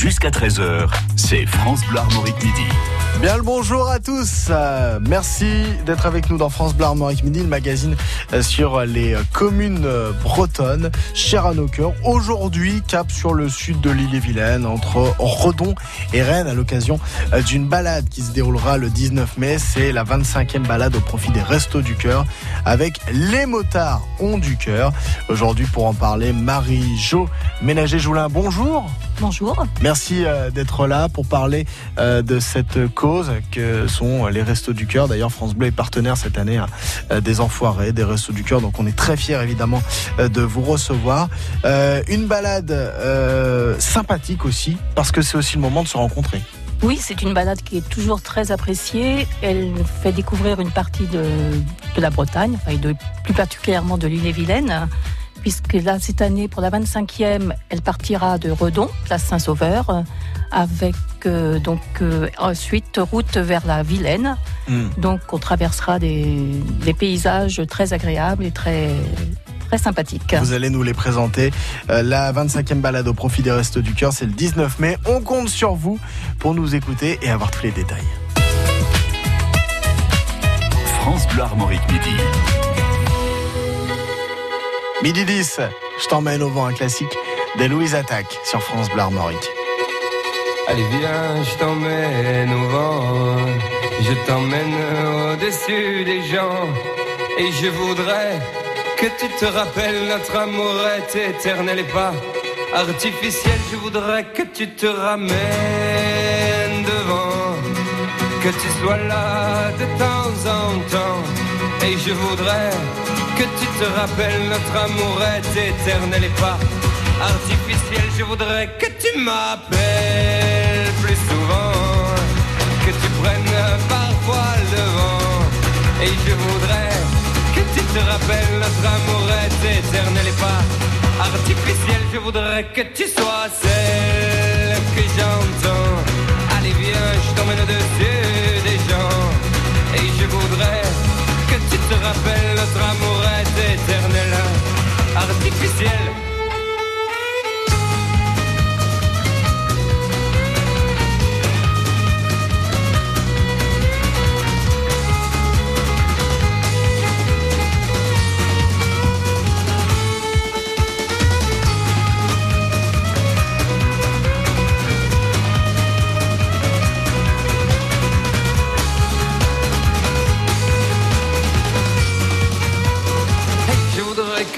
jusqu'à 13h, c'est France Bleu Armorique Midi. Bien le bonjour à tous. Euh, merci d'être avec nous dans France Bleu Armorique Midi, le magazine euh, sur les communes euh, bretonnes, chères à nos cœurs. Aujourd'hui, cap sur le sud de l'île et Vilaine, entre Redon et Rennes, à l'occasion d'une balade qui se déroulera le 19 mai. C'est la 25e balade au profit des Restos du Cœur avec les motards ont du cœur. Aujourd'hui, pour en parler, Marie-Jo Ménager-Joulin, bonjour. Bonjour. Merci d'être là pour parler de cette cause que sont les Restos du Cœur. D'ailleurs, France Bleu est partenaire cette année hein, euh, des Enfoirés, des Restos du Cœur. Donc on est très fiers évidemment euh, de vous recevoir. Euh, une balade sympathique aussi, parce que c'est aussi le moment de se rencontrer. Oui, c'est une balade qui est toujours très appréciée. Elle fait découvrir une partie de, la Bretagne, de, plus particulièrement de l'île-et-Vilaine puisque là, cette année, pour la 25e, elle partira de Redon, place Saint-Sauveur, avec euh, donc euh, ensuite route vers la Vilaine. Hmm. Donc, on traversera des, paysages très agréables et très très sympathiques. Vous allez nous les présenter. Euh, la 25e balade au profit des Restos du Cœur, c'est le 19 mai. On compte sur vous pour nous écouter et avoir tous les détails. France Bleu Armorique Midi. Midi 10, je t'emmène au vent, un classique des Louise Attaque sur France Bleu Armorique. Allez viens, je t'emmène au vent, je t'emmène au-dessus des gens, et je voudrais que tu te rappelles notre amour est éternel et pas artificiel. Je voudrais que tu te ramènes devant, que tu sois là de temps en temps, et je voudrais que tu te rappelles, notre amour est éternel et pas artificiel. Je voudrais que tu m'appelles plus souvent, que tu prennes parfois le vent. Et je voudrais que tu te rappelles, notre amour est éternel et pas artificiel. Je voudrais que tu sois celle que j'entends. Allez viens, je t'emmène au-dessus des gens. Et je voudrais que tu te rappelles, notre amour éternel, artificiel.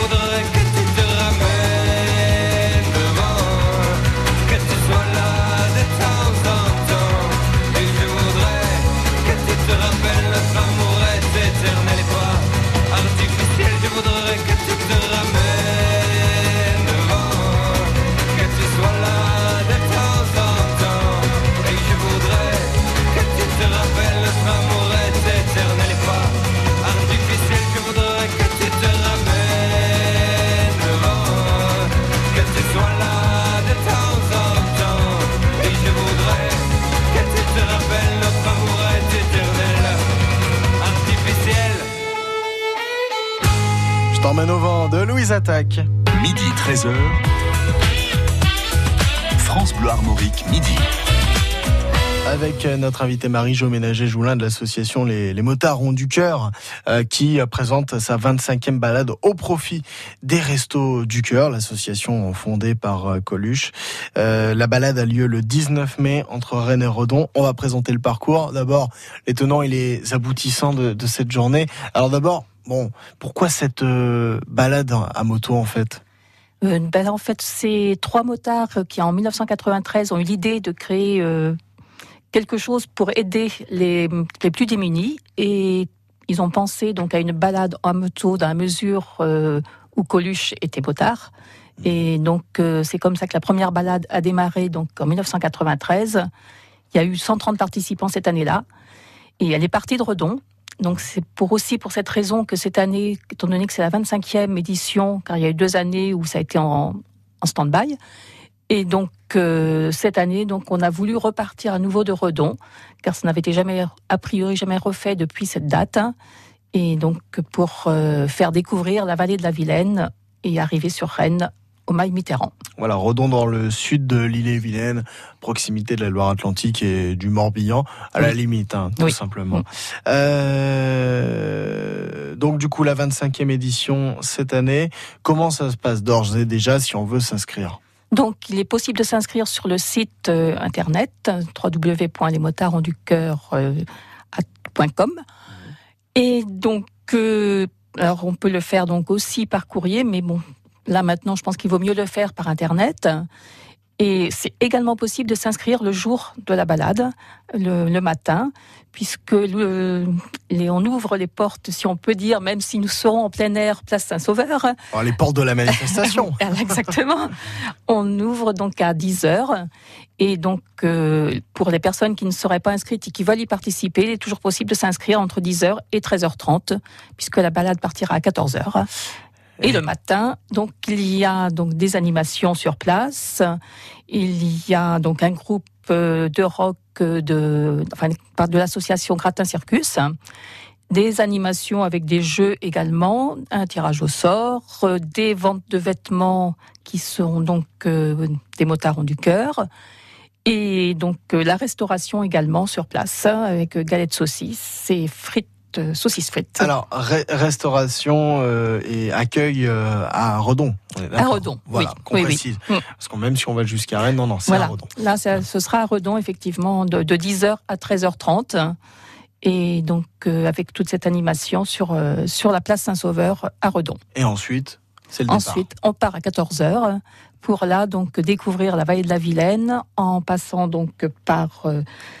Voudrais que de Louise Attaque. Midi 13h. France Bleu Armorique, midi. Avec euh, notre invité Marie-Jo Ménager-Joulin de l'association les, Motards ont du cœur, euh, qui euh, présente sa 25e balade au profit des Restos du Cœur, l'association fondée par Coluche. la balade a lieu le 19 mai entre Rennes et Redon. On va présenter le parcours. D'abord, les tenants et les aboutissants de, de cette journée. Alors d'abord, Bon, pourquoi cette euh, balade à moto en fait? Euh, En fait, c'est trois motards qui en 1993 ont eu l'idée de créer euh, quelque chose pour aider les, les plus démunis et ils ont pensé donc à une balade en moto dans la mesure où Coluche était motard. Et donc c'est comme ça que la première balade a démarré donc en 1993. Il y a eu 130 participants cette année-là et elle est partie de Redon. Donc c'est pour aussi pour cette raison que cette année, étant donné que c'est la 25e édition, car il y a eu deux années où ça a été en, stand-by, et donc euh, cette année, donc on a voulu repartir à nouveau de Redon, car ça n'avait été jamais, a priori, jamais refait depuis cette date. Et donc pour euh, faire découvrir la vallée de la Vilaine et arriver sur Rennes au Mail Mitterrand. Voilà, Redon dans le sud de l'île-et-Vilaine, proximité de la Loire-Atlantique et du Morbihan, à la limite, hein, tout Oui. simplement. Mm. Euh, donc du coup, la 25e édition cette année, comment ça se passe d'ores et déjà si on veut s'inscrire? Donc, il est possible de s'inscrire sur le site euh, internet www.lesmotardsducoeur.com. Et donc, euh, alors on peut le faire donc aussi par courrier, mais bon, là maintenant, je pense qu'il vaut mieux le faire par internet. Et c'est également possible de s'inscrire le jour de la balade, le, le matin, puisque le- les- on ouvre les portes, si on peut dire, même si nous serons en plein air, place Saint-Sauveur. Alors, Les portes de la manifestation. Exactement. On ouvre donc à 10 heures. Et donc, euh, pour les personnes qui ne seraient pas inscrites et qui veulent y participer, il est toujours possible de s'inscrire entre 10 heures et 13h30, puisque la balade partira à 14 heures. Et le matin, donc il y a donc des animations sur place. Il y a donc un groupe euh, de rock euh, de, enfin, de l'association Gratin Circus. Des animations avec des jeux également, un tirage au sort, euh, des ventes de vêtements qui seront donc des motards du cœur. Et donc la restauration également sur place hein, avec galettes saucisses et frites, euh, saucisses frites. Alors, ré- restauration euh, et accueil euh, à Redon. À Redon, Voilà, oui. qu'on Oui, précise. Mm. Parce que même si on va jusqu'à Rennes, non, non, c'est à. Redon. Là, ça- ce sera à Redon, effectivement, de, de 10h à 13h30. Et donc, euh, avec toute cette animation sur, sur la place Saint-Sauveur à Redon. Et ensuite, c'est le départ. Ensuite, on part à 14h pour là, donc, découvrir la vallée de la Vilaine en passant donc par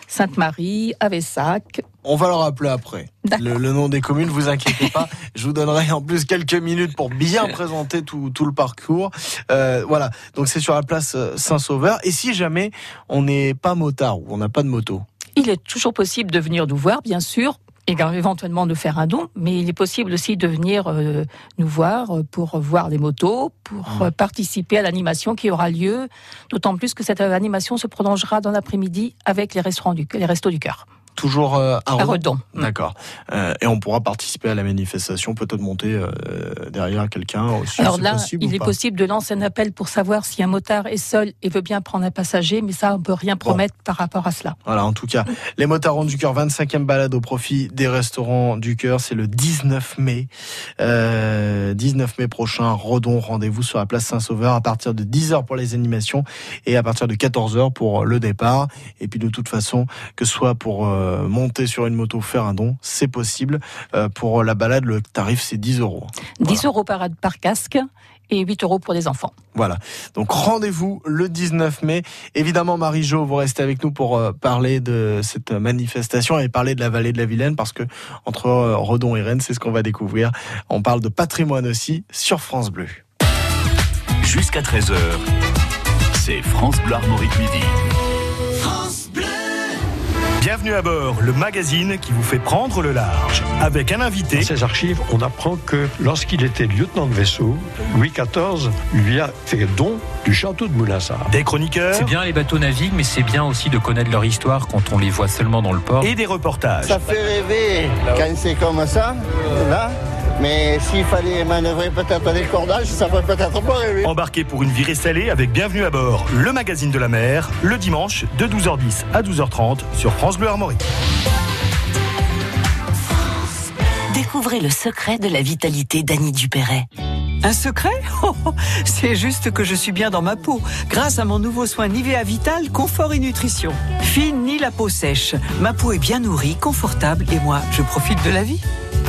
Sainte-Marie, à Vessac. On va le rappeler après. Le, le nom des communes, vous inquiétez pas. Je vous donnerai en plus quelques minutes pour bien présenter tout, tout le parcours. Euh, voilà. Donc c'est sur la place euh, Saint-Sauveur. Et si jamais on n'est pas motard ou on n'a pas de moto, Il est toujours possible de venir nous voir, bien sûr, et éventuellement de faire un don, mais il est possible aussi de venir euh, nous voir pour voir les motos, pour Mmh. participer à l'animation qui aura lieu, d'autant plus que cette animation se prolongera dans l'après-midi avec les restaurants du, les restos du cœur, toujours euh, à à Redon. D'accord. Euh, et on pourra participer à la manifestation, peut-être monter euh, derrière quelqu'un aussi. Alors là, possible il est possible de lancer un appel pour savoir si un motard est seul et veut bien prendre un passager, mais ça, on peut rien promettre par rapport à cela. Voilà, en tout cas, les motards du cœur, 25e balade au profit des restaurants du cœur, c'est le 19 mai. Euh, 19 mai prochain, Redon, rendez-vous sur la place Saint-Sauveur à partir de 10h pour les animations et à partir de 14h pour le départ. Et puis de toute façon, que ce soit pour euh, monter sur une moto, faire un don, c'est possible. Euh, pour la balade, le tarif c'est 10 euros. 10 euros par, par casque et 8 euros pour les enfants. Voilà. Donc rendez-vous le 19 mai. Évidemment, Marie-Jo, vous restez avec nous pour euh, parler de cette manifestation et parler de la vallée de la Vilaine parce que entre euh, Redon et Rennes, c'est ce qu'on va découvrir. On parle de patrimoine aussi sur France Bleu. Jusqu'à 13h, c'est France Bleu Armorique Midi. Bienvenue à bord, le magazine qui vous fait prendre le large. Avec un invité, Dans ses archives, on apprend que lorsqu'il était lieutenant de vaisseau, Louis XIV lui a fait don du château de Moulinsart. des chroniqueurs C'est bien les bateaux naviguent, mais c'est bien aussi de connaître leur histoire quand on les voit seulement dans le port. et des reportages. Ça fait rêver quand c'est comme ça, là. Mais s'il fallait manœuvrer peut-être avec le cordage, ça ferait peut-être pas rêver. Embarqué pour une virée salée avec Bienvenue à bord, le magazine de la mer, le dimanche de 12h10 à 12h30 sur France Bleu Armorique. Découvrez le secret de la vitalité d'Annie Dupéret. Un secret? Oh, oh, C'est juste que je suis bien dans ma peau, grâce à mon nouveau soin Nivea Vital Confort et Nutrition. Fine ni la peau sèche, ma peau est bien nourrie, confortable et moi, je profite de la vie.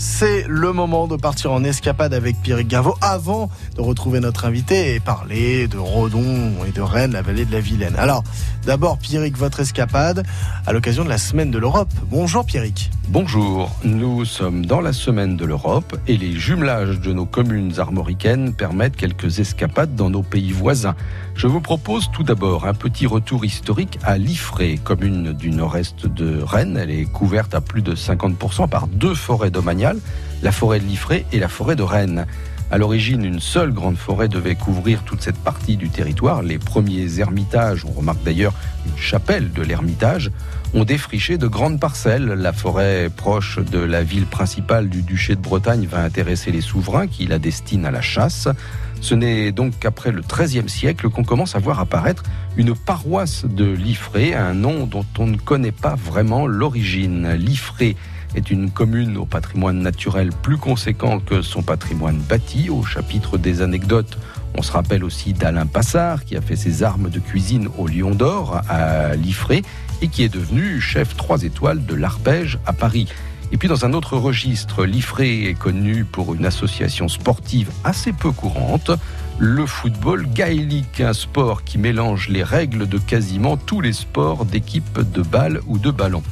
C'est le moment de partir en escapade avec Pierrick Gaveau avant de retrouver notre invité et parler de Redon et de Rennes, la vallée de la Vilaine. Alors, d'abord, Pierrick, votre escapade à l'occasion de la semaine de l'Europe. Bonjour Pierrick. Bonjour, nous sommes dans la semaine de l'Europe et les jumelages de nos communes armoricaines permettent quelques escapades dans nos pays voisins. Je vous propose tout d'abord un petit retour historique à Liffré, commune du nord-est de Rennes. Elle est couverte à plus de 50% par deux forêts domaniales, la forêt de Liffré et la forêt de Rennes. À l'origine, une seule grande forêt devait couvrir toute cette partie du territoire. Les premiers ermitages, on remarque d'ailleurs une chapelle de l'ermitage, ont défriché de grandes parcelles. La forêt proche de la ville principale du duché de Bretagne va intéresser les souverains qui la destinent à la chasse. Ce n'est donc qu'après le XIIIe siècle qu'on commence à voir apparaître une paroisse de Liffré, un nom dont on ne connaît pas vraiment l'origine. Liffré est une commune au patrimoine naturel plus conséquent que son patrimoine bâti. Au chapitre des anecdotes, on se rappelle aussi d'Alain Passard, qui a fait ses armes de cuisine au Lion d'Or à Liffré et qui est devenu chef 3 étoiles de l'Arpège à Paris. Et puis dans un autre registre, l'IFRE est connu pour une association sportive assez peu courante, le football gaélique, un sport qui mélange les règles de quasiment tous les sports d'équipe de balle ou de ballon.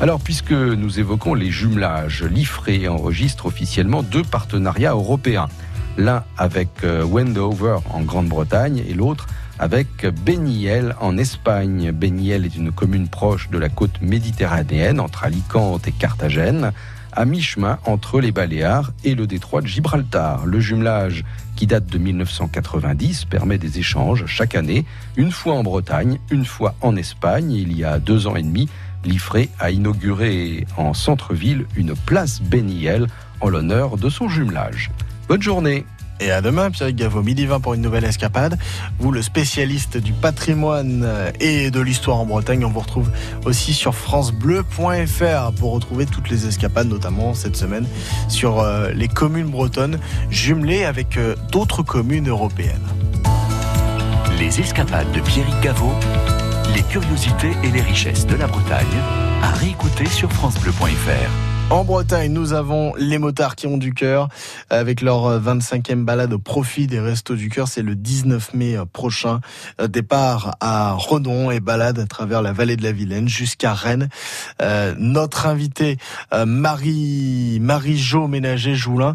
Alors, puisque nous évoquons les jumelages, l'IFRE enregistre officiellement deux partenariats européens. L'un avec euh, Wendover en Grande-Bretagne et l'autre avec Beniel en Espagne. Beniel est une commune proche de la côte méditerranéenne entre Alicante et Carthagène, à mi-chemin entre les Baléares et le détroit de Gibraltar. Le jumelage qui date de 1990 permet des échanges chaque année, une fois en Bretagne, une fois en Espagne. Il y a deux ans et demi, l'IFRE a inauguré en centre-ville une place Beniel en l'honneur de son jumelage. Bonne journée et à demain, Pierre Gaveau, midi 20 pour une nouvelle escapade. Vous, le spécialiste du patrimoine et de l'histoire en Bretagne, on vous retrouve aussi sur francebleu.fr pour retrouver toutes les escapades, notamment cette semaine sur euh, les communes bretonnes jumelées avec euh, d'autres communes européennes. Les escapades de Pierre Gaveau, les curiosités et les richesses de la Bretagne, à réécouter sur francebleu.fr. En Bretagne, nous avons les motards qui ont du cœur avec leur 25e balade au profit des Restos du Cœur. C'est le 19 mai prochain. Euh, départ à Redon et balade à travers la vallée de la Vilaine jusqu'à Rennes. Euh, notre invité, euh, Marie, Marie-Jo Ménager-Joulin,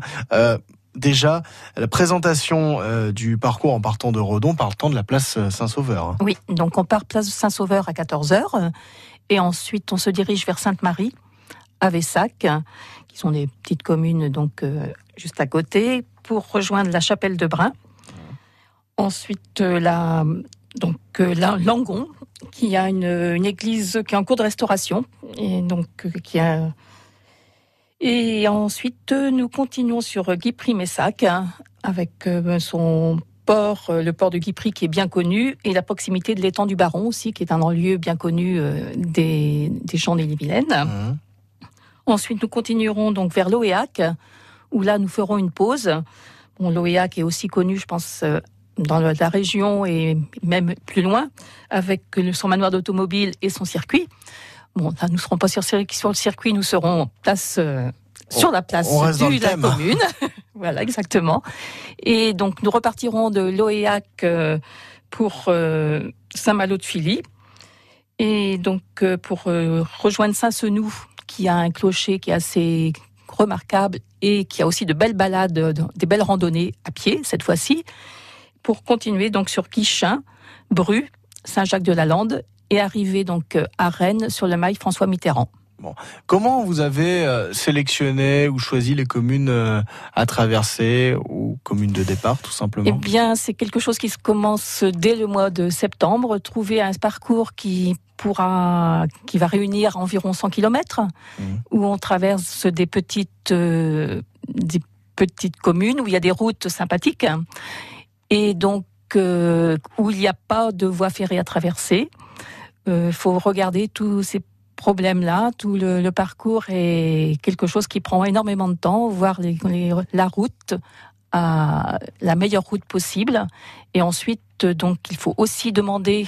déjà la présentation du parcours en partant de Redon, partant de la place Saint-Sauveur. Oui, donc on part place Saint-Sauveur à 14h et ensuite on se dirige vers Sainte-Marie à Vessac, qui sont des petites communes donc euh, juste à côté, pour rejoindre la chapelle de Brun. Ensuite, euh, la, donc, euh, la Langon, qui a une, église qui est en cours de restauration. Et, donc, qui a... et ensuite, nous continuons sur Guipry-Messac, hein, avec son port, le port de Guipry qui est bien connu, et la proximité de l'étang du Baron aussi, qui est un lieu bien connu des, des champs des Vilaine. Mmh. Ensuite, nous continuerons donc vers l'Oéac, où là, nous ferons une pause. Bon, L'Oéac est aussi connu, je pense, euh, dans la région et même plus loin, avec son manoir d'automobile et son circuit. Bon, là, nous ne serons pas sur, sur, le circuit, nous serons place, euh, sur la place de la commune. voilà, exactement. Et donc, nous repartirons de l'Oéac euh, pour Saint-Malo de Philly. Et donc, pour rejoindre Saint-Senou, qui a un clocher qui est assez remarquable et qui a aussi de belles balades, des belles randonnées à pied cette fois-ci, pour continuer donc sur Guichin, Bru, Saint-Jacques-de-la-Lande et arriver donc à Rennes sur le mail François Mitterrand. Bon. Comment vous avez euh, sélectionné ou choisi les communes euh, à traverser ou communes de départ tout simplement? Eh bien, c'est quelque chose qui se commence dès le mois de septembre. Trouver un parcours qui qui va réunir environ 100 km, mmh. où on traverse des petites, euh, des petites communes où il y a des routes sympathiques et donc où il n'y a pas de voie ferrée à traverser. Il faut regarder tous ces problème-là. Tout le, parcours est quelque chose qui prend énormément de temps, voir la route à la meilleure route possible. Et ensuite, donc, il faut aussi demander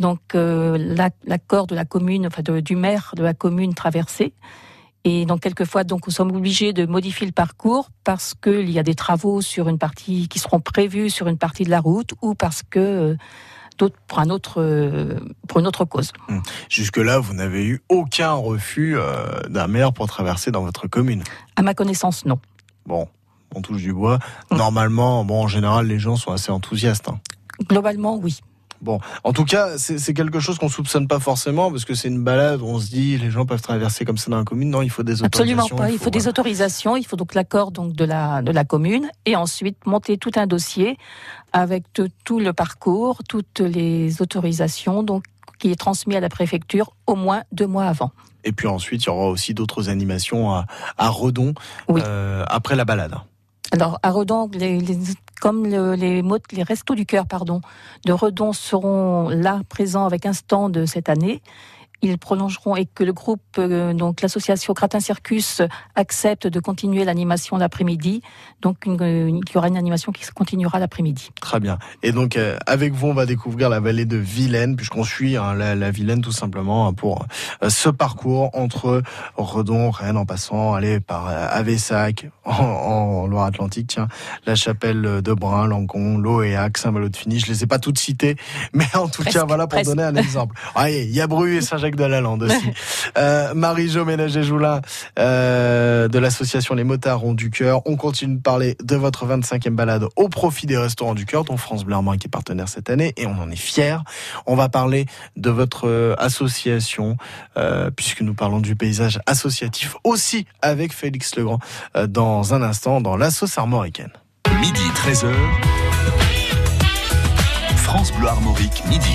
donc euh, l'accord de la commune, enfin du maire de la commune traversée. Et donc quelquefois, donc nous sommes obligés de modifier le parcours parce qu'il y a des travaux sur une partie qui seront prévus sur une partie de la route ou parce que euh, pour, un autre, euh, pour une autre cause. Hum. Jusque-là, vous n'avez eu aucun refus d'un maire pour traverser dans votre commune? À ma connaissance, non. Bon, on touche du bois. Normalement, bon, en général, les gens sont assez enthousiastes. Hein. Globalement, oui. Bon, en tout cas, c'est quelque chose qu'on soupçonne pas forcément parce que c'est une balade où on se dit les gens peuvent traverser comme ça dans la commune. Non, il faut des autorisations. Absolument pas. Il faut, des autorisations. Il faut donc l'accord donc de la de la commune et ensuite monter tout un dossier avec tout le parcours, toutes les autorisations donc qui est transmis à la préfecture au moins deux mois avant. Et puis ensuite, il y aura aussi d'autres animations à, à Redon euh, après la balade. Alors à Redon, les, comme les, les restos du cœur pardon, de Redon seront là présents avec un stand cette année, ils prolongeront et que le groupe, euh, donc l'association Gratin Circus, accepte de continuer l'animation l'après-midi. Donc il y aura une animation qui continuera l'après-midi. Très bien. Et donc euh, avec vous, on va découvrir la vallée de Vilaine, puisqu'on suit hein, la, Vilaine tout simplement hein, pour euh, ce parcours entre Redon, Rennes, en passant, aller par Avessac, en, Loire-Atlantique, tiens, la chapelle de Brun, Langon, Loéac, Saint-Malo de Fini. Je les ai pas toutes citées, mais en tout cas, voilà pour donner un exemple. il y a Bru et Saint-Jacques de la Lande aussi. euh, Marie-Jo Ménager-Joulin euh, de l'association Les Motards ont du cœur. On continue de parler de votre 25e balade au profit des restaurants du cœur dont France Bleu qui est partenaire cette année et on en est fiers. On va parler de votre euh, association euh, puisque nous parlons du paysage associatif aussi avec Félix Legrand euh, dans un instant dans la sauce armoricaine. Midi 13h. France Bleu Armorique, midi.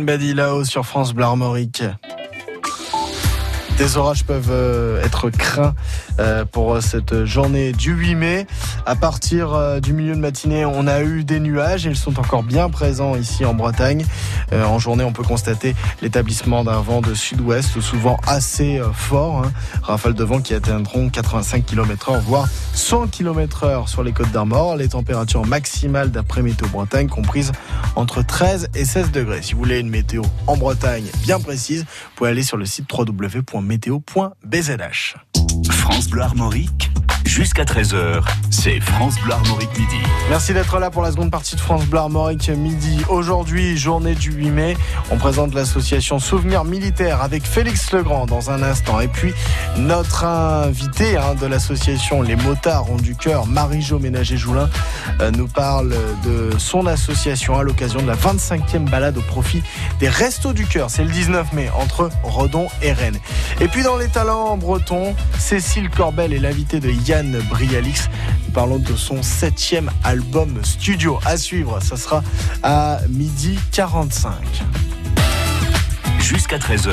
Badi là-haut sur France Bleu. Des orages peuvent euh, être craints euh, pour cette journée du 8 mai. À partir euh, du milieu de matinée, on a eu des nuages. Ils sont encore bien présents ici en Bretagne. En journée, on peut constater l'établissement d'un vent de sud-ouest, souvent assez fort. Hein. Rafales de vent qui atteindront 85 km h voire 100 km h sur les côtes d'Armor. Les températures maximales d'après Météo Bretagne comprises entre 13 et 16 degrés. Si vous voulez une météo en Bretagne bien précise, vous pouvez aller sur le site www météo.bzh. France Bleu Armorique Jusqu'à 13h, c'est France Bleu Armorique Midi. Merci d'être là pour la seconde partie de France Bleu Armorique Midi. Aujourd'hui, journée du 8 mai, on présente l'association Souvenir Militaire avec Félix Legrand dans un instant. Et puis, notre invité hein, de l'association Les Motards ont du cœur, Marie-Jo Ménager-Joulin, euh, nous parle de son association à l'occasion de la 25e balade au profit des Restos du Cœur. C'est le 19 mai entre Redon et Rennes. Et puis, dans les talents bretons, Cécile Corbel est l'invitée de Yann Brialix. Parlons de son septième album studio. À suivre, ça sera à midi 45. Jusqu'à 13h,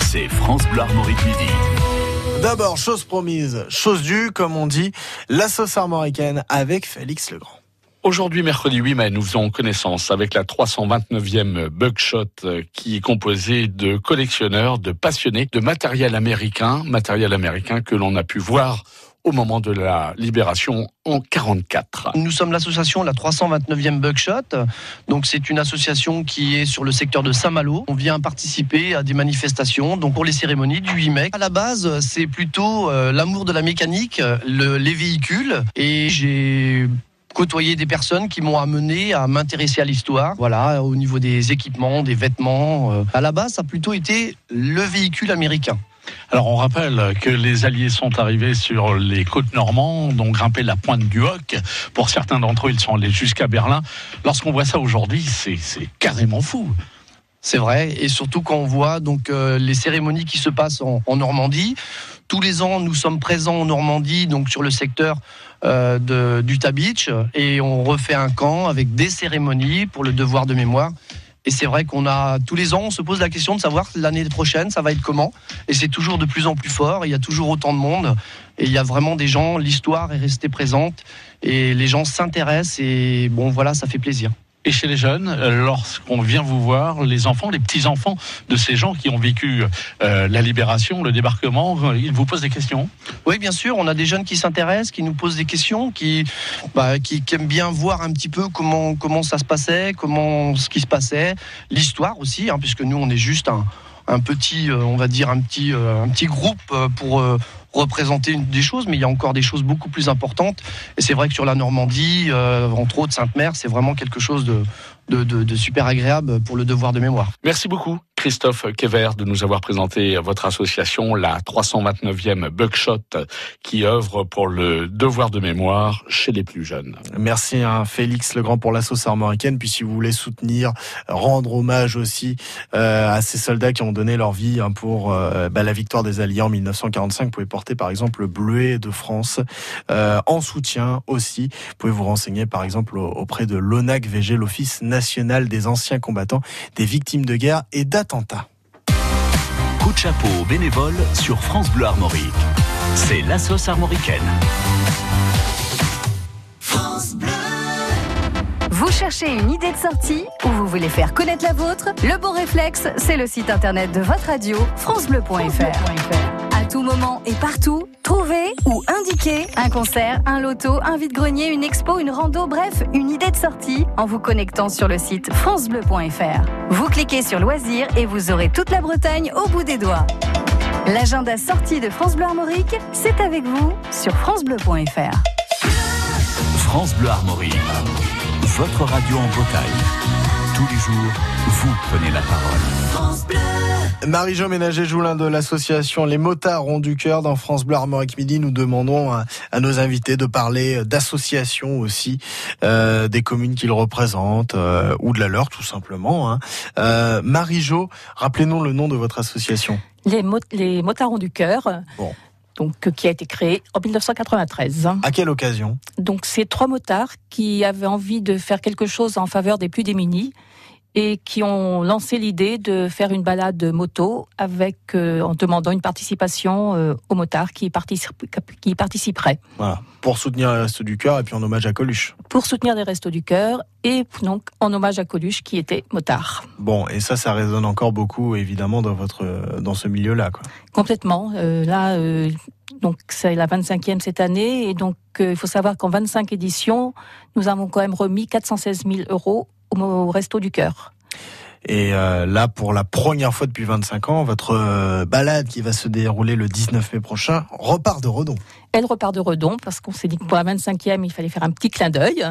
c'est France Bleu Armorique Midi. D'abord, chose promise, chose due, comme on dit, la sauce armoricaine avec Félix Legrand. Aujourd'hui, mercredi 8 mai, nous faisons connaissance avec la 329e Bugshot euh, qui est composée de collectionneurs, de passionnés de matériel américain, matériel américain que l'on a pu voir au moment de la libération en 44. Nous sommes l'association la 329e Bugshot. Donc c'est une association qui est sur le secteur de Saint-Malo. On vient participer à des manifestations donc pour les cérémonies du 8 mai. À la base, c'est plutôt euh, l'amour de la mécanique, les véhicules et j'ai côtoyer des personnes qui m'ont amené à m'intéresser à l'histoire. Voilà, au niveau des équipements, des vêtements. Euh. À la base, ça a plutôt été le véhicule américain. Alors on rappelle que les Alliés sont arrivés sur les côtes normandes, ont grimpé la pointe du Hoc. Pour certains d'entre eux, ils sont allés jusqu'à Berlin. Lorsqu'on voit ça aujourd'hui, c'est carrément fou. C'est vrai, et surtout quand on voit donc euh, les cérémonies qui se passent en, Normandie. Tous les ans, nous sommes présents en Normandie, donc sur le secteur euh, de, d'Utah Beach, et on refait un camp avec des cérémonies pour le devoir de mémoire. Et c'est vrai qu'on a tous les ans, on se pose la question de savoir l'année prochaine, ça va être comment. Et c'est toujours de plus en plus fort. Il y a toujours autant de monde. Et il y a vraiment des gens, l'histoire est restée présente. Et les gens s'intéressent. Et bon, voilà, ça fait plaisir et chez les jeunes, euh, lorsqu'on vient vous voir, les enfants, les petits-enfants de ces gens qui ont vécu euh, la libération, le débarquement, euh, ils vous posent des questions? Oui, bien sûr, on a des jeunes qui s'intéressent, qui nous posent des questions, qui, bah, qui, aiment bien voir un petit peu comment, comment ça se passait, comment ce qui se passait, l'histoire aussi, hein, puisque nous, on est juste un, un petit, on va dire, un petit, un petit groupe pour représenter des choses, mais il y a encore des choses beaucoup plus importantes. Et c'est vrai que sur la Normandie, euh, entre autres Sainte-Mère, c'est vraiment quelque chose de, de, de, super agréable pour le devoir de mémoire. Merci beaucoup. Christophe Kever de nous avoir présenté votre association, la 329e Buckshot, qui œuvre pour le devoir de mémoire chez les plus jeunes. Merci à hein, Félix Legrand pour la sauce armoricaine. Puis si vous voulez soutenir, rendre hommage aussi euh, à ces soldats qui ont donné leur vie hein, pour euh, bah, la victoire des Alliés en 1945, vous pouvez porter par exemple le bleuet de France euh, en soutien aussi. Vous pouvez vous renseigner par exemple auprès de l'ONAC VG, l'Office national des anciens combattants, des victimes de guerre et d'attente Coup de chapeau aux bénévoles sur France Bleu Armorique. C'est la sauce armoricaine. Vous cherchez une idée de sortie ou vous voulez faire connaître la vôtre Le bon réflexe, c'est le site internet de votre radio, francebleu.fr tout moment et partout, trouver ou indiquer un concert, un loto, un vide-grenier, une expo, une rando, bref, une idée de sortie en vous connectant sur le site francebleu.fr. Vous cliquez sur loisirs et vous aurez toute la Bretagne au bout des doigts. L'agenda sortie de France Bleu Armorique, c'est avec vous sur francebleu.fr. France Bleu Armorique, votre radio en Bretagne. Tous les jours, vous prenez la parole. France Bleu. Marie-Jo Ménager-Joulin de l'association Les Motards ont du cœur dans France Bleu Armorique Midi. Nous demandons à, nos invités de parler d'associations aussi, euh, des communes qu'ils représentent euh, ou de la leur tout simplement. Hein. Euh, Marie-Jo, rappelez-nous le nom de votre association. Les, les Motards ont du cœur. Bon. Donc, qui a été créé en 1993. À quelle occasion? Donc, c'est trois motards qui avaient envie de faire quelque chose en faveur des plus démunis et qui ont lancé l'idée de faire une balade moto avec euh, en demandant une participation euh, aux motards qui, particip- qui participeraient Voilà. Pour soutenir les Restos du Cœur et puis en hommage à Coluche. pour soutenir les Restos du Cœur et donc en hommage à Coluche qui était motard. Bon, et ça, ça résonne encore beaucoup, évidemment, dans votre, dans ce milieu-là, quoi. Complètement. Euh, là, donc c'est la 25e cette année et donc il faut savoir qu'en 25 éditions, nous avons quand même remis 416 000 euros au, Resto du Cœur. Et euh, là, pour la première fois depuis 25 ans, votre euh, balade qui va se dérouler le 19 mai prochain repart de Redon. Elle repart de Redon parce qu'on s'est dit que pour la 25e, il fallait faire un petit clin d'œil.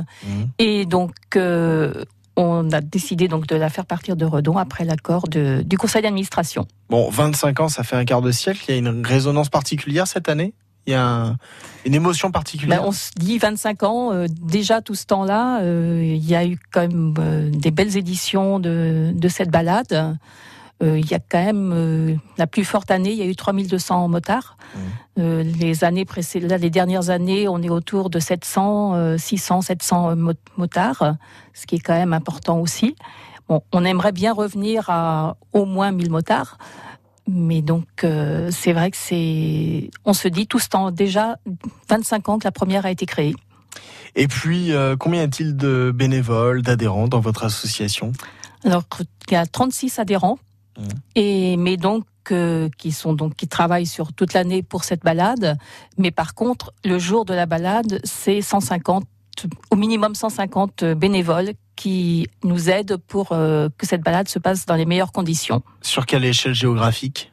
Et donc, euh, on a décidé donc de la faire partir de Redon après l'accord du conseil d'administration. Bon, 25 ans, ça fait un quart de siècle. Il y a une résonance particulière cette année? Il y a un- une émotion particulière Ben, on se dit 25 ans, euh, déjà tout ce temps-là, euh, il y a eu quand même euh, des belles éditions de, de cette balade. Il y a quand même la plus forte année, il y a eu 3200 motards. Les années précédentes, les dernières années, on est autour de 700, euh, 600, 700 mot- motards, ce qui est quand même important aussi. Bon, on aimerait bien revenir à au moins 1000 motards. Mais donc, euh, c'est vrai que c'est. On se dit tout ce temps, déjà 25 ans que la première a été créée. Et puis, euh, combien y a-t-il de bénévoles, d'adhérents dans votre association? Alors, il y a 36 adhérents, et, mais donc, euh, qui sont donc, qui travaillent sur toute l'année pour cette balade. Mais par contre, le jour de la balade, c'est 150, au minimum 150 bénévoles qui nous aident pour euh, que cette balade se passe dans les meilleures conditions. Sur quelle échelle géographique?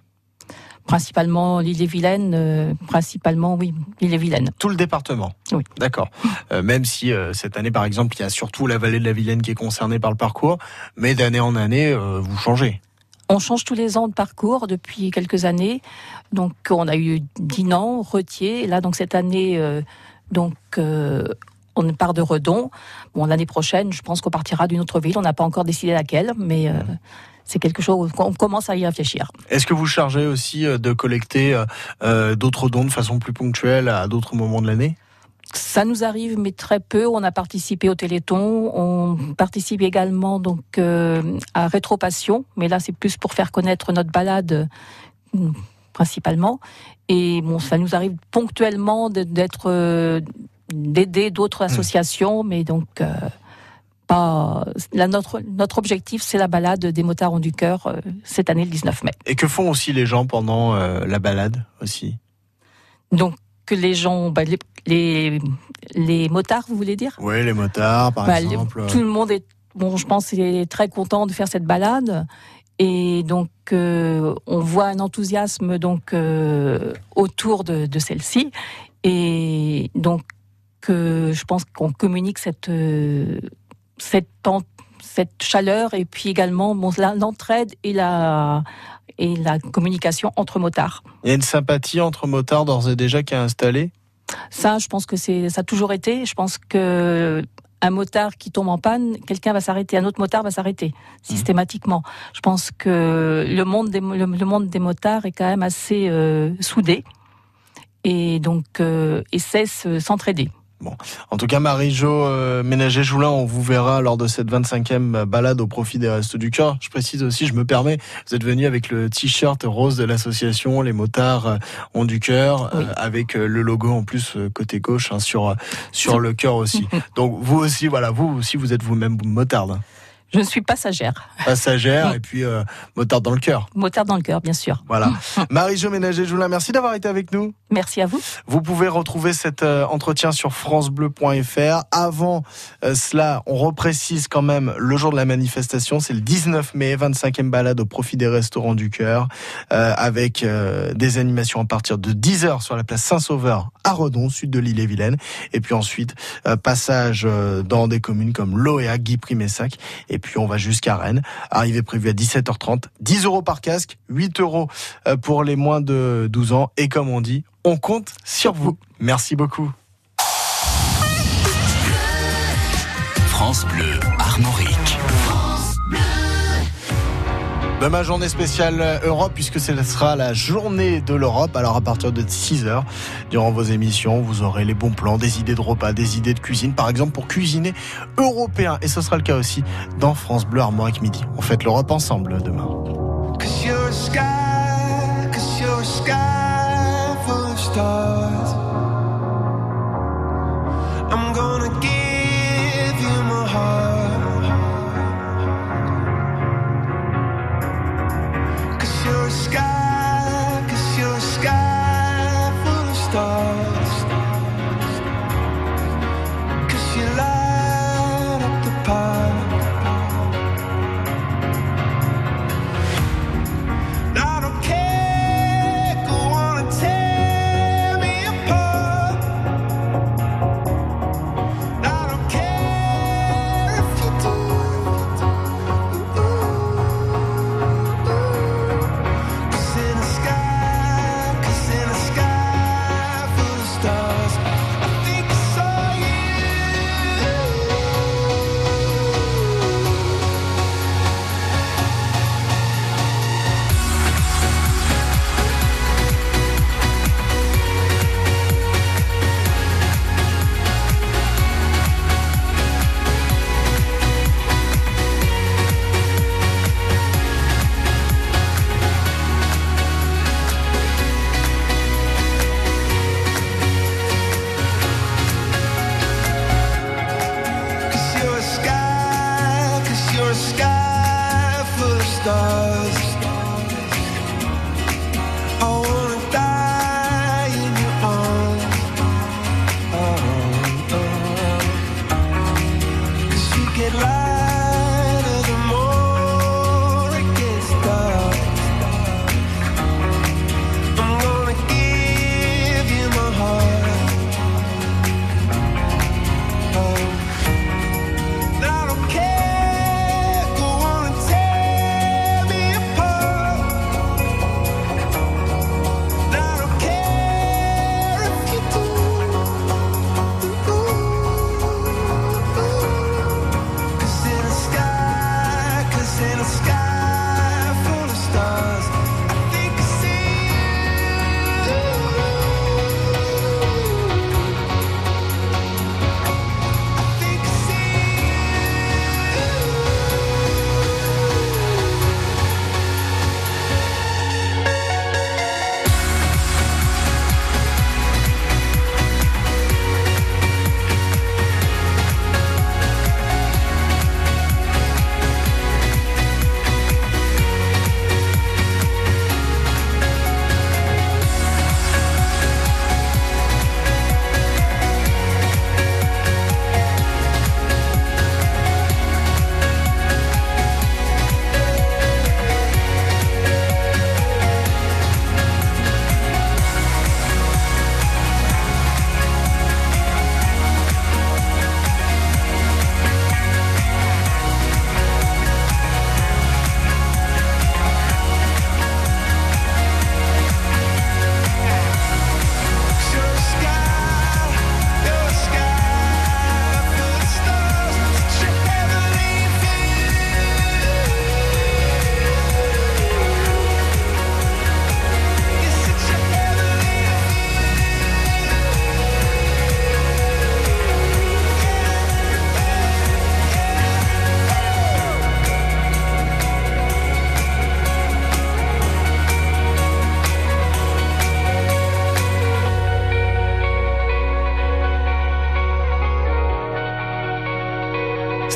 Principalement l'île-et-Vilaine, euh, principalement, oui, l'île-et-Vilaine. Tout le département? Oui. D'accord. Euh, même si cette année, par exemple, il y a surtout la vallée de la Vilaine qui est concernée par le parcours, mais d'année en année, vous changez. On change tous les ans de parcours depuis quelques années. Donc, on a eu Dinan, Retier. Et là, donc cette année, euh, donc euh, on part de Redon. Bon, l'année prochaine, je pense qu'on partira d'une autre ville. On n'a pas encore décidé laquelle, mais euh, c'est quelque chose qu'on commence à y réfléchir. Est-ce que vous chargez aussi euh, de collecter euh, d'autres dons de façon plus ponctuelle à d'autres moments de l'année? Ça nous arrive, mais très peu. On a participé au Téléthon. On participe également donc euh, à Rétropassion, mais là, c'est plus pour faire connaître notre balade euh, principalement. Et bon, ça nous arrive ponctuellement d'être euh, d'aider d'autres associations, mais donc euh, pas. Notre notre objectif, c'est la balade des motards ont du cœur euh, cette année, le 19 mai. Et que font aussi les gens pendant euh, la balade aussi? Donc que les gens, bah, les, les les motards, vous voulez dire? Oui, les motards, par Bah, les- exemple. Tout le monde est, bon, je pense, est très content de faire cette balade. Et donc, euh, on voit un enthousiasme donc euh, autour de, de celle-ci. Et donc, euh, je pense qu'on communique cette euh, cette chaleur et puis également bon, l'entraide et la et la communication entre motards. Il y a une sympathie entre motards d'ores et déjà qui est installée? Ça, je pense que c'est ça a toujours été. Je pense que un motard qui tombe en panne, quelqu'un va s'arrêter, un autre motard va s'arrêter systématiquement. Je pense que le monde des le, le monde des motards est quand même assez euh, soudé et donc euh, essaie de s'entraider. En tout cas, Marie-Jo euh, Ménager-Joulin, on vous verra lors de cette 25e balade au profit des Restos du Cœur. Je précise aussi, je me permets, vous êtes venu avec le t-shirt rose de l'association Les Motards euh, ont du cœur, euh, avec euh, le logo en plus euh, côté gauche hein, sur, sur le cœur aussi. Donc vous aussi, voilà, vous aussi, vous êtes vous-même motarde. Je suis passagère, passagère et puis euh, motarde dans le cœur. motard dans le cœur, bien sûr. Voilà. Marie-Jo Ménager-Joulin, merci d'avoir été avec nous. Merci à vous. Vous pouvez retrouver cet euh, entretien sur francebleu.fr. Avant euh, cela, on reprécise quand même le jour de la manifestation, c'est le 19 mai, 25e balade au profit des restaurants du cœur, avec des animations à partir de 10h sur la place Saint-Sauveur à Redon, sud de l'île-et-Vilaine, et puis ensuite passage dans des communes comme Loéa, Guy-Primessac, et puis on va jusqu'à Rennes. Arrivée prévue à 17h30, 10 euros par casque, 8 euros euh, pour les moins de 12 ans, et comme on dit, on compte sur vous. Merci beaucoup. France Bleu. Demain, journée spéciale Europe, puisque ce sera la journée de l'Europe. Alors, à partir de 6 heures, durant vos émissions, vous aurez les bons plans, des idées de repas, des idées de cuisine, par exemple, pour cuisiner européen. Et ce sera le cas aussi dans France Bleu Armorique Midi. On fête l'Europe ensemble demain.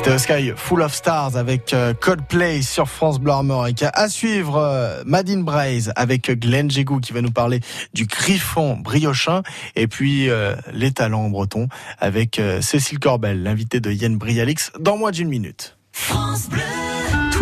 C'était Sky Full of Stars avec euh, Coldplay sur France Bleu Armorique. À suivre, euh, Madine Braise avec Glenn Jégou qui va nous parler du griffon briochin et puis euh, les talents bretons avec euh, Cécile Corbel, l'invité de Yann Brialix dans moins d'une minute.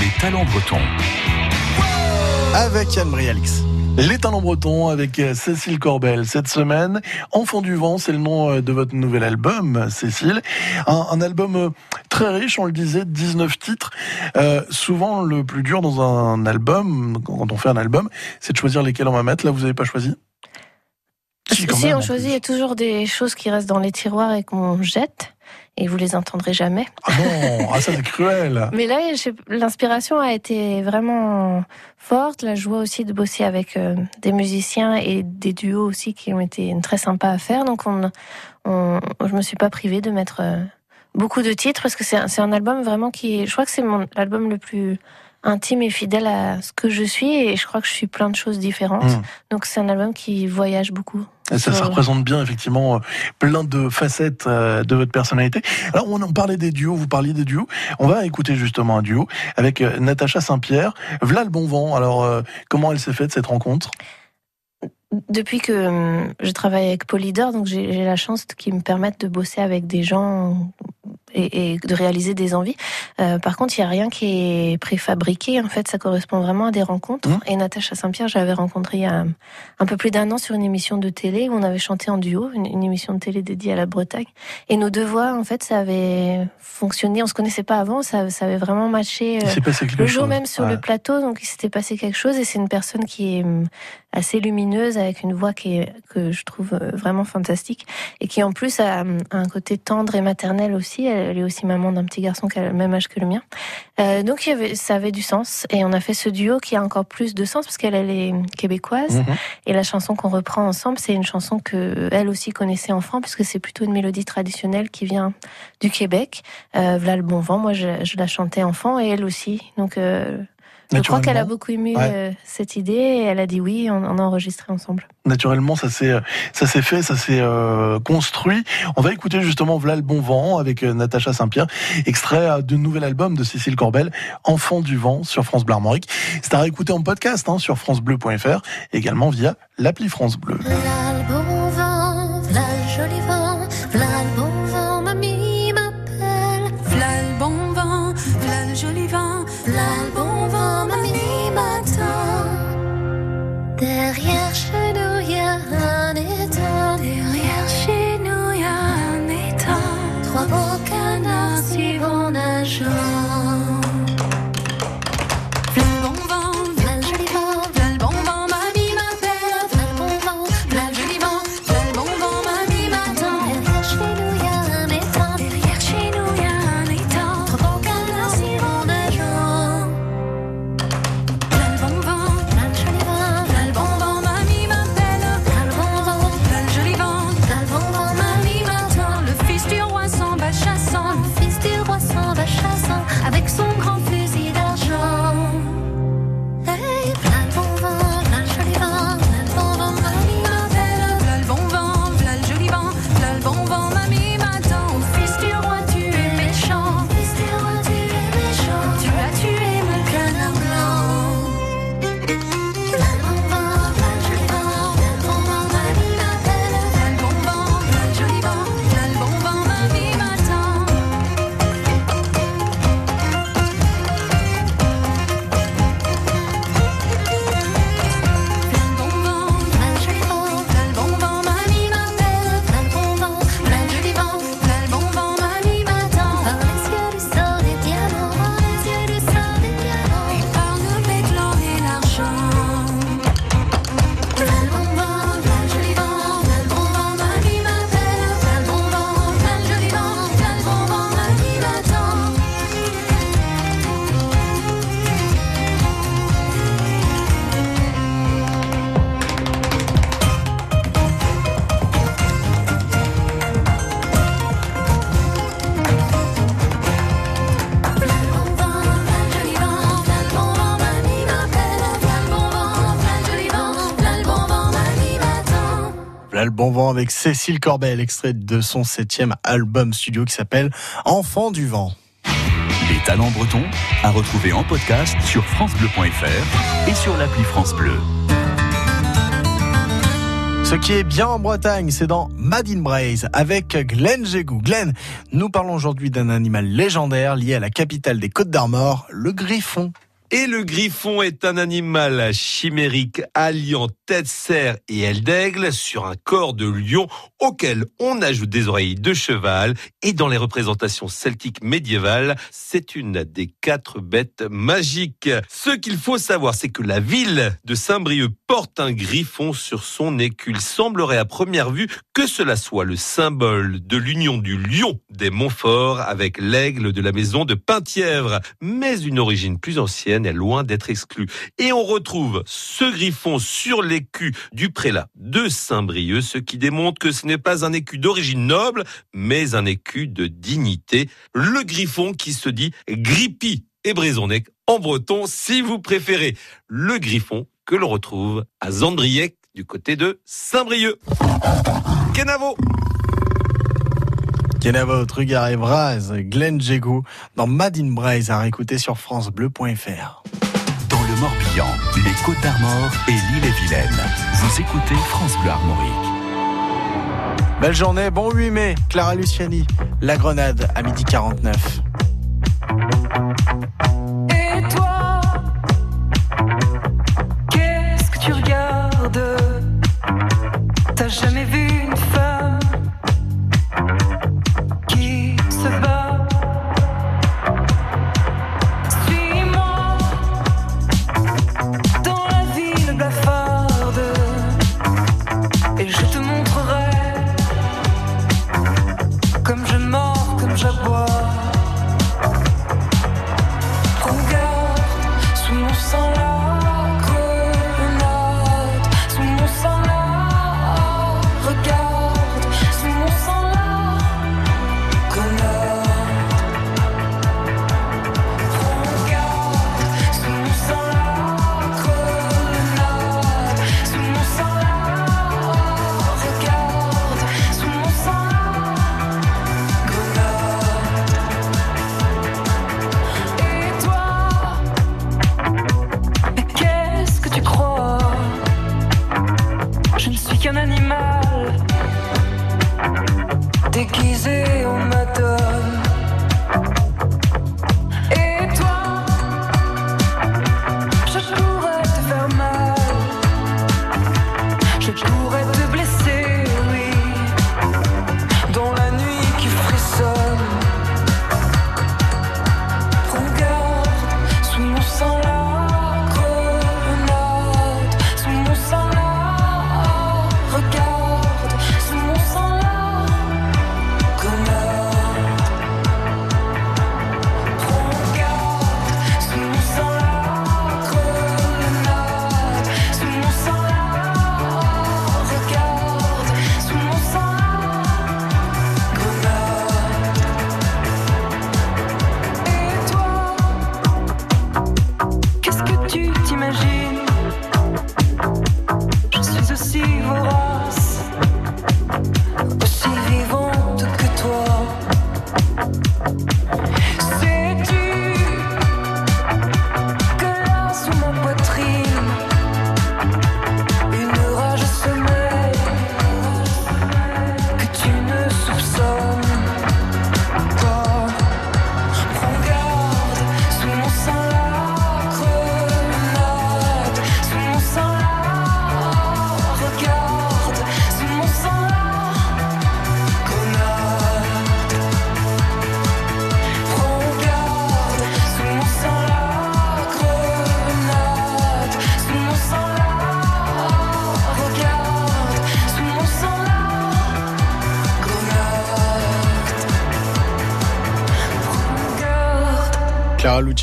Les talents bretons. Avec Yann Brialix. Les talents bretons avec euh, Cécile Corbel cette semaine. Enfant du vent, c'est le nom euh, de votre nouvel album, Cécile. Un, un album euh, très riche, on le disait, 19 titres. Euh, souvent, le plus dur dans un album, quand on fait un album, c'est de choisir lesquels on va mettre. Là, vous n'avez pas choisi? Si, même, on choisit, il y a toujours des choses qui restent dans les tiroirs et qu'on jette, et vous les entendrez jamais. Ah non, ah ça c'est cruel. Mais là, l'inspiration a été vraiment forte. La joie aussi de bosser avec euh, des musiciens et des duos aussi qui ont été très sympas à faire. Donc, on, on, je me suis pas privée de mettre euh, beaucoup de titres parce que c'est un, album vraiment qui, je crois que c'est mon l'album le plus intime et fidèle à ce que je suis et je crois que je suis plein de choses différentes. Mm. Donc, c'est un album qui voyage beaucoup. Et ça, ça Sur- représente bien effectivement euh, plein de facettes euh, de votre personnalité. Alors on en parlait des duos, vous parliez des duos. On va écouter justement un duo avec euh, Natacha Saint-Pierre. V'là le bon vent. Alors euh, comment elle s'est faite cette rencontre? Depuis que hum, je travaille avec Polydor, donc j'ai la chance qu'ils me permettent de bosser avec des gens et, et de réaliser des envies. Euh, par contre, il y a rien qui est préfabriqué. En fait, ça correspond vraiment à des rencontres. Et Natacha Saint-Pierre, j'avais rencontré il y a un peu plus d'un an sur une émission de télé où on avait chanté en duo, une, une émission de télé dédiée à la Bretagne. Et nos deux voix, en fait, ça avait fonctionné. On se connaissait pas avant, ça, ça avait vraiment matché. Euh, s'est passé quelque le jour chose. même sur Ouais. le plateau, donc il s'était passé quelque chose. Et c'est une personne qui est hum, assez lumineuse, avec une voix qui est, que je trouve euh, vraiment fantastique, et qui en plus a un côté tendre et maternel aussi. Elle, est aussi maman d'un petit garçon qui a le même âge que le mien. Euh, donc il y avait, ça avait du sens, et on a fait ce duo qui a encore plus de sens parce qu'elle elle est québécoise, Mhm. et la chanson qu'on reprend ensemble, c'est une chanson que elle aussi connaissait enfant, puisque c'est plutôt une mélodie traditionnelle qui vient du Québec. Euh, V'là le bon vent, moi je, je la chantais enfant, et elle aussi. Donc euh, je crois qu'elle a beaucoup aimé Ouais. euh, cette idée, et elle a dit oui, on, on a enregistré ensemble. Naturellement, ça s'est ça s'est fait, ça s'est euh, construit. On va écouter justement V'là le bon vent avec euh, Natacha Saint-Pierre, extrait euh, du nouvel album de Cécile Corbel, Enfant du vent sur France Bleu Armorique. C'est à réécouter en podcast hein, sur francebleu.fr, également via l'appli France Bleu. V'là le bon vent, v'là le joli vent, avec Cécile Corbel, extrait de son septième album studio qui s'appelle Enfant du vent. Les talents bretons à retrouver en podcast sur francebleu.fr et sur l'appli France Bleu. Ce qui est bien en Bretagne, c'est dans Madin Braise avec Glenn Jégou. Glenn, nous parlons aujourd'hui d'un animal légendaire lié à la capitale des Côtes d'Armor, le griffon. Et le griffon est un animal chimérique alliant tête cerf et aile d'aigle sur un corps de lion auquel on ajoute des oreilles de cheval. Et dans les représentations celtiques médiévales, c'est une des quatre bêtes magiques. Ce qu'il faut savoir, c'est que la ville de Saint-Brieuc porte un griffon sur son écu. Il semblerait à première vue que cela soit le symbole de l'union du lion des Montfort avec l'aigle de la maison de Penthièvre. Mais une origine plus ancienne est loin d'être exclue. Et on retrouve ce griffon sur l'écu du prélat de Saint-Brieuc, ce qui démontre que ce n'est pas un écu d'origine noble, mais un écu de dignité. Le griffon qui se dit grippi et Brézonnec en breton, si vous préférez. Le griffon que l'on retrouve à Zandriec du côté de Saint-Brieuc. Kenavo Kenavo, Trugar et Braz, Glenn Jégou dans Madin Braise à réécouter sur francebleu.fr. Dans le Morbihan, les Côtes d'Armor et l'île-et-Vilaine. Vous écoutez France Bleu Armorique. Belle journée, bon 8 mai, Clara Luciani, La Grenade à midi 49. Et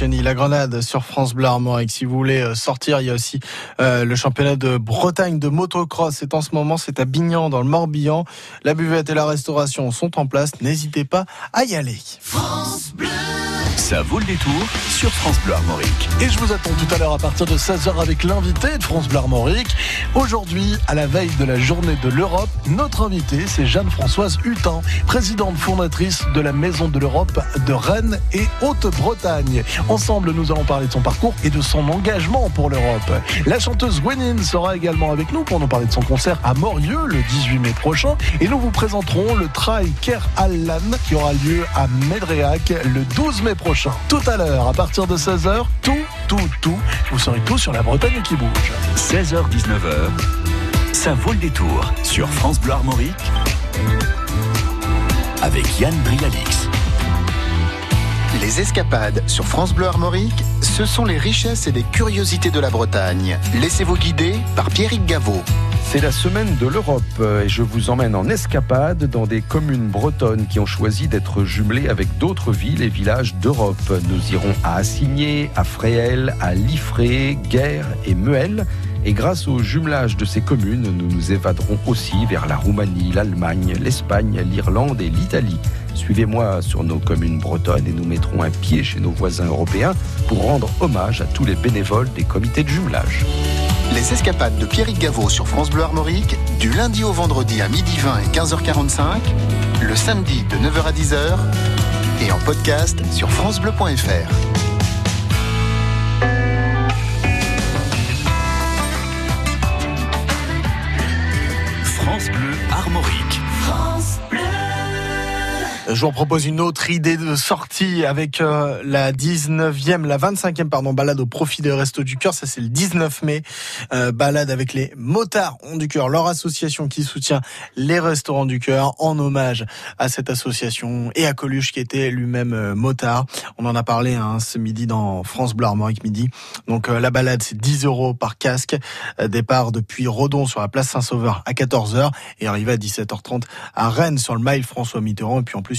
La Grenade sur France Bleu Armorique. Si vous voulez euh, sortir, il y a aussi euh, le championnat de Bretagne de motocross. C'est en ce moment, c'est à Bignan dans le Morbihan. La buvette et la restauration sont en place. N'hésitez pas à y aller. France Bleu. Ça vaut le détour sur France Bleu Armorique. Et je vous attends tout à l'heure à partir de 16h avec l'invité de France Bleu Armorique. Aujourd'hui, à la veille de la journée de l'Europe, notre invité, c'est Jeanne-Françoise Hutin, présidente fondatrice de la Maison de l'Europe de Rennes et Haute-Bretagne. Ensemble, nous allons parler de son parcours et de son engagement pour l'Europe. La chanteuse Gwenin sera également avec nous pour nous parler de son concert à Morieux le 18 mai prochain. Et nous vous présenterons le Trail Ker Allan qui aura lieu à Medréac le 12 mai prochain. Tout à l'heure, à partir de 16h, tout, tout, tout, vous saurez tout sur la Bretagne qui bouge. 16h-19h, ça vaut le détour sur France Bleu Armorique avec Yann Brialix. Les escapades sur France Bleu Armorique, ce sont les richesses et les curiosités de la Bretagne. Laissez-vous guider par Pierrick Gaveau. C'est la semaine de l'Europe euh, et je vous emmène en escapade dans des communes bretonnes qui ont choisi d'être jumelées avec d'autres villes et villages d'Europe. Nous irons à Assigné, à Fréhel, à Liffré, Guerre et Meul. Et grâce au jumelage de ces communes, nous nous évaderons aussi vers la Roumanie, l'Allemagne, l'Espagne, l'Irlande et l'Italie. Suivez-moi sur nos communes bretonnes et nous mettrons un pied chez nos voisins européens pour rendre hommage à tous les bénévoles des comités de jumelage. Les escapades de Pierrick Gaveau sur France Bleu Armorique, du lundi au vendredi à midi 20 et 15h45, le samedi de 9h à 10h et en podcast sur francebleu.fr. France Bleu Armorique. Je vous propose une autre idée de sortie avec euh, la 19e, la 25e pardon, balade au profit des Restos du Cœur. Ça c'est le 19 mai. Euh, balade avec les motards du cœur, leur association qui soutient les restaurants du cœur en hommage à cette association et à Coluche qui était lui-même euh, motard. On en a parlé hein, ce midi dans France Bleu Armorique midi. Donc la balade c'est 10 euros par casque. Départ depuis Redon sur la place Saint-Sauveur à 14h et arrivé à 17h30 à Rennes sur le mail François Mitterrand et puis en plus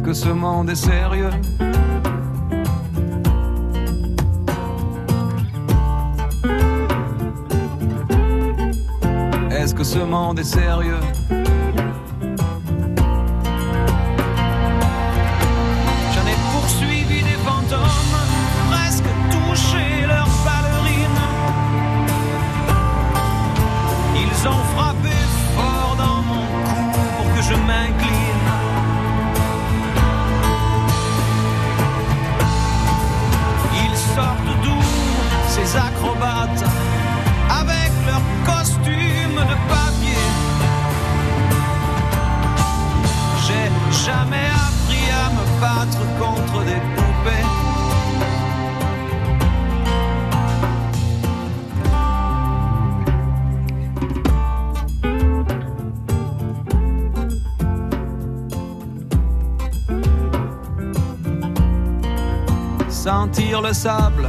Est-ce que ce monde est sérieux Est-ce que ce monde est sérieux J'en ai poursuivi des fantômes, presque touché leurs ballerines. Ils ont frappé acrobates avec leurs costumes de papier. J'ai jamais appris à me battre contre des poupées. Sentir le sable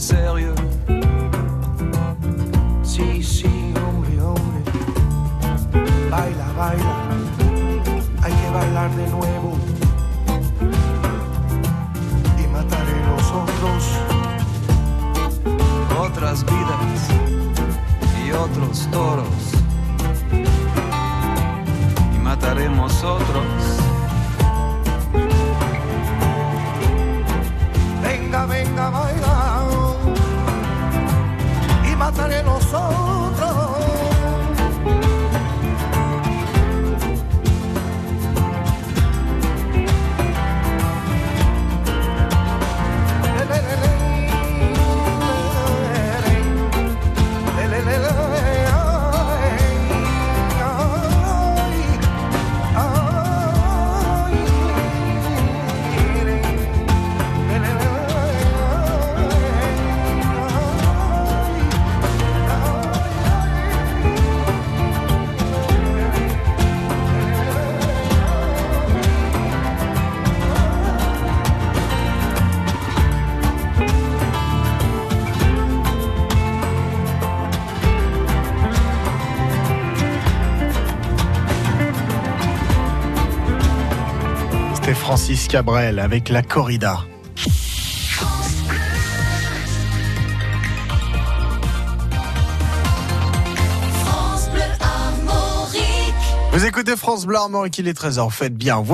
Sérieux Sí, sí, hombre, hombre. Baila, baila. Hay que bailar de nuevo. Y mataré los otros. Otras vidas y otros toros. Y mataremos otros. pasan los ojos. Francis Cabrel avec la corrida. Vous écoutez France Bleu Armorique, il est 13h, faites bien.